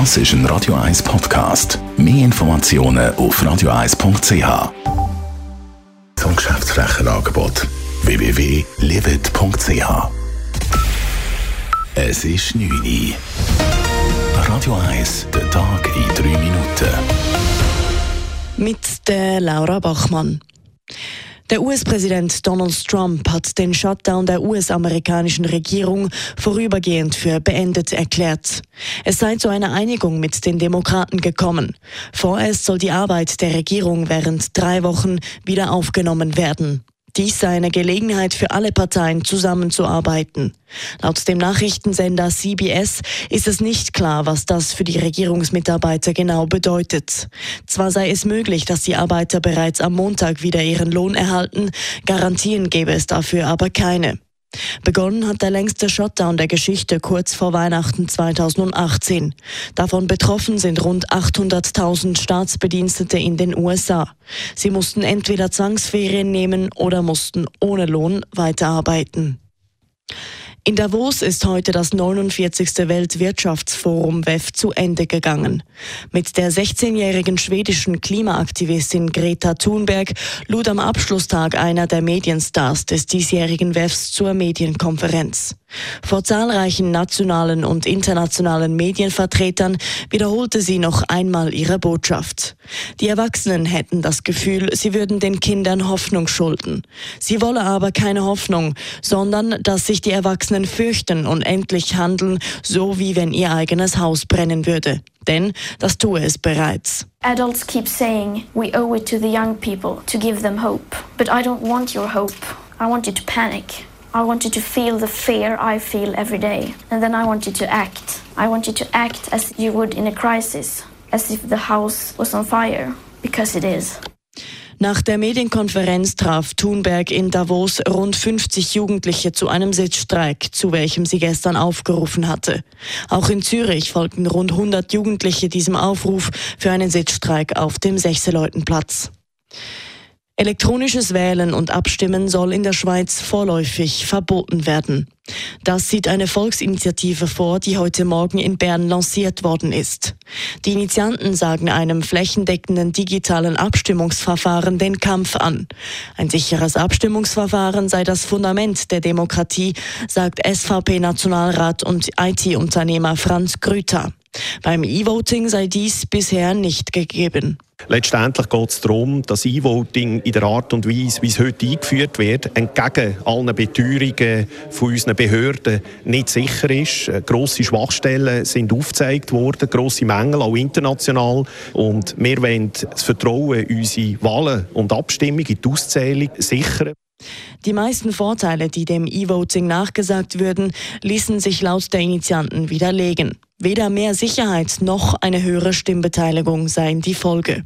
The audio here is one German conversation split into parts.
Das ist ein Radio 1 Podcast. Mehr Informationen auf radio1.ch. Zum Geschäftsflächenangebot www.livet.ch. Es ist 9 Uhr. Radio 1, der Tag in 3 Minuten. Mit der Laura Bachmann. Der US-Präsident Donald Trump hat den Shutdown der US-amerikanischen Regierung vorübergehend für beendet erklärt. Es sei zu einer Einigung mit den Demokraten gekommen. Vorerst soll die Arbeit der Regierung während drei Wochen wieder aufgenommen werden. Dies sei eine Gelegenheit für alle Parteien zusammenzuarbeiten. Laut dem Nachrichtensender CBS ist es nicht klar, was das für die Regierungsmitarbeiter genau bedeutet. Zwar sei es möglich, dass die Arbeiter bereits am Montag wieder ihren Lohn erhalten, Garantien gäbe es dafür aber keine. Begonnen hat der längste Shutdown der Geschichte kurz vor Weihnachten 2018. Davon betroffen sind rund 800.000 Staatsbedienstete in den USA. Sie mussten entweder Zwangsferien nehmen oder mussten ohne Lohn weiterarbeiten. In Davos ist heute das 49. Weltwirtschaftsforum WEF zu Ende gegangen. Mit der 16-jährigen schwedischen Klimaaktivistin Greta Thunberg lud am Abschlusstag einer der Medienstars des diesjährigen WEFs zur Medienkonferenz. Vor zahlreichen nationalen und internationalen Medienvertretern wiederholte sie noch einmal ihre Botschaft. Die Erwachsenen hätten das Gefühl, sie würden den Kindern Hoffnung schulden. Sie wolle aber keine Hoffnung, sondern dass sich die Erwachsenen fürchten und endlich handeln, so wie wenn ihr eigenes Haus brennen würde. Denn das tue es bereits. Adults keep saying we owe it to the young people to give them hope. But I don't want your hope. I want you to panic. I want to feel the fear I feel every day. And then I want to act. I want to act as you would in a crisis, as if the house was on fire, because it is. Nach der Medienkonferenz traf Thunberg in Davos rund 50 Jugendliche zu einem Sitzstreik, zu welchem sie gestern aufgerufen hatte. Auch in Zürich folgten rund 100 Jugendliche diesem Aufruf für einen Sitzstreik auf dem Sechseleutenplatz. Elektronisches Wählen und Abstimmen soll in der Schweiz vorläufig verboten werden. Das sieht eine Volksinitiative vor, die heute Morgen in Bern lanciert worden ist. Die Initianten sagen einem flächendeckenden digitalen Abstimmungsverfahren den Kampf an. Ein sicheres Abstimmungsverfahren sei das Fundament der Demokratie, sagt SVP-Nationalrat und IT-Unternehmer Franz Grüter. Beim E-Voting sei dies bisher nicht gegeben. Letztendlich geht es darum, dass E-Voting in der Art und Weise, wie es heute eingeführt wird, entgegen allen Beteuerungen von unseren Behörden nicht sicher ist. Äh, grosse Schwachstellen sind aufgezeigt worden, grosse Mängel, auch international. Und wir wollen das Vertrauen in unsere Wahlen und Abstimmungen, in die Auszählung sichern. Die meisten Vorteile, die dem E-Voting nachgesagt würden, ließen sich laut der Initianten widerlegen. Weder mehr Sicherheit noch eine höhere Stimmbeteiligung seien die Folge.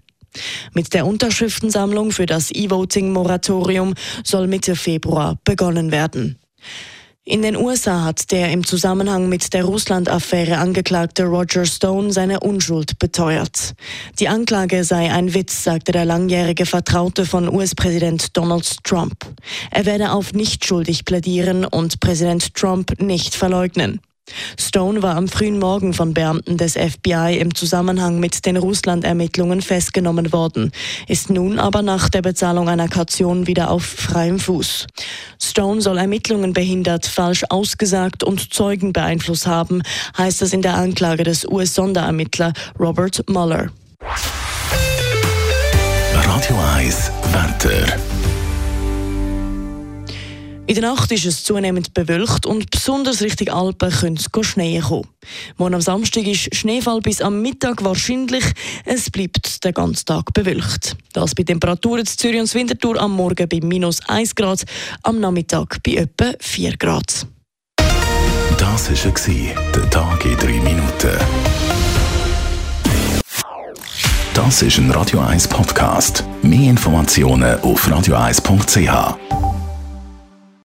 Mit der Unterschriftensammlung für das E-Voting-Moratorium soll Mitte Februar begonnen werden. In den USA hat der im Zusammenhang mit der Russland-Affäre angeklagte Roger Stone seine Unschuld beteuert. Die Anklage sei ein Witz, sagte der langjährige Vertraute von US-Präsident Donald Trump. Er werde auf nicht schuldig plädieren und Präsident Trump nicht verleugnen. Stone war am frühen Morgen von Beamten des FBI im Zusammenhang mit den Russland-Ermittlungen festgenommen worden, ist nun aber nach der Bezahlung einer Kaution wieder auf freiem Fuß. Stone soll Ermittlungen behindert, falsch ausgesagt und Zeugen beeinflusst haben, heißt es in der Anklage des US-Sonderermittler Robert Mueller. In der Nacht ist es zunehmend bewölkt und besonders Richtung Alpen könnte es Schnee kommen. Morgen am Samstag ist Schneefall bis am Mittag wahrscheinlich. Es bleibt den ganzen Tag bewölkt. Das bei Temperaturen zu Zürich und Winterthur am Morgen bei minus 1 Grad, am Nachmittag bei etwa 4 Grad. Das war der Tag in 3 Minuten. Das ist ein Radio 1 Podcast. Mehr Informationen auf radio1.ch.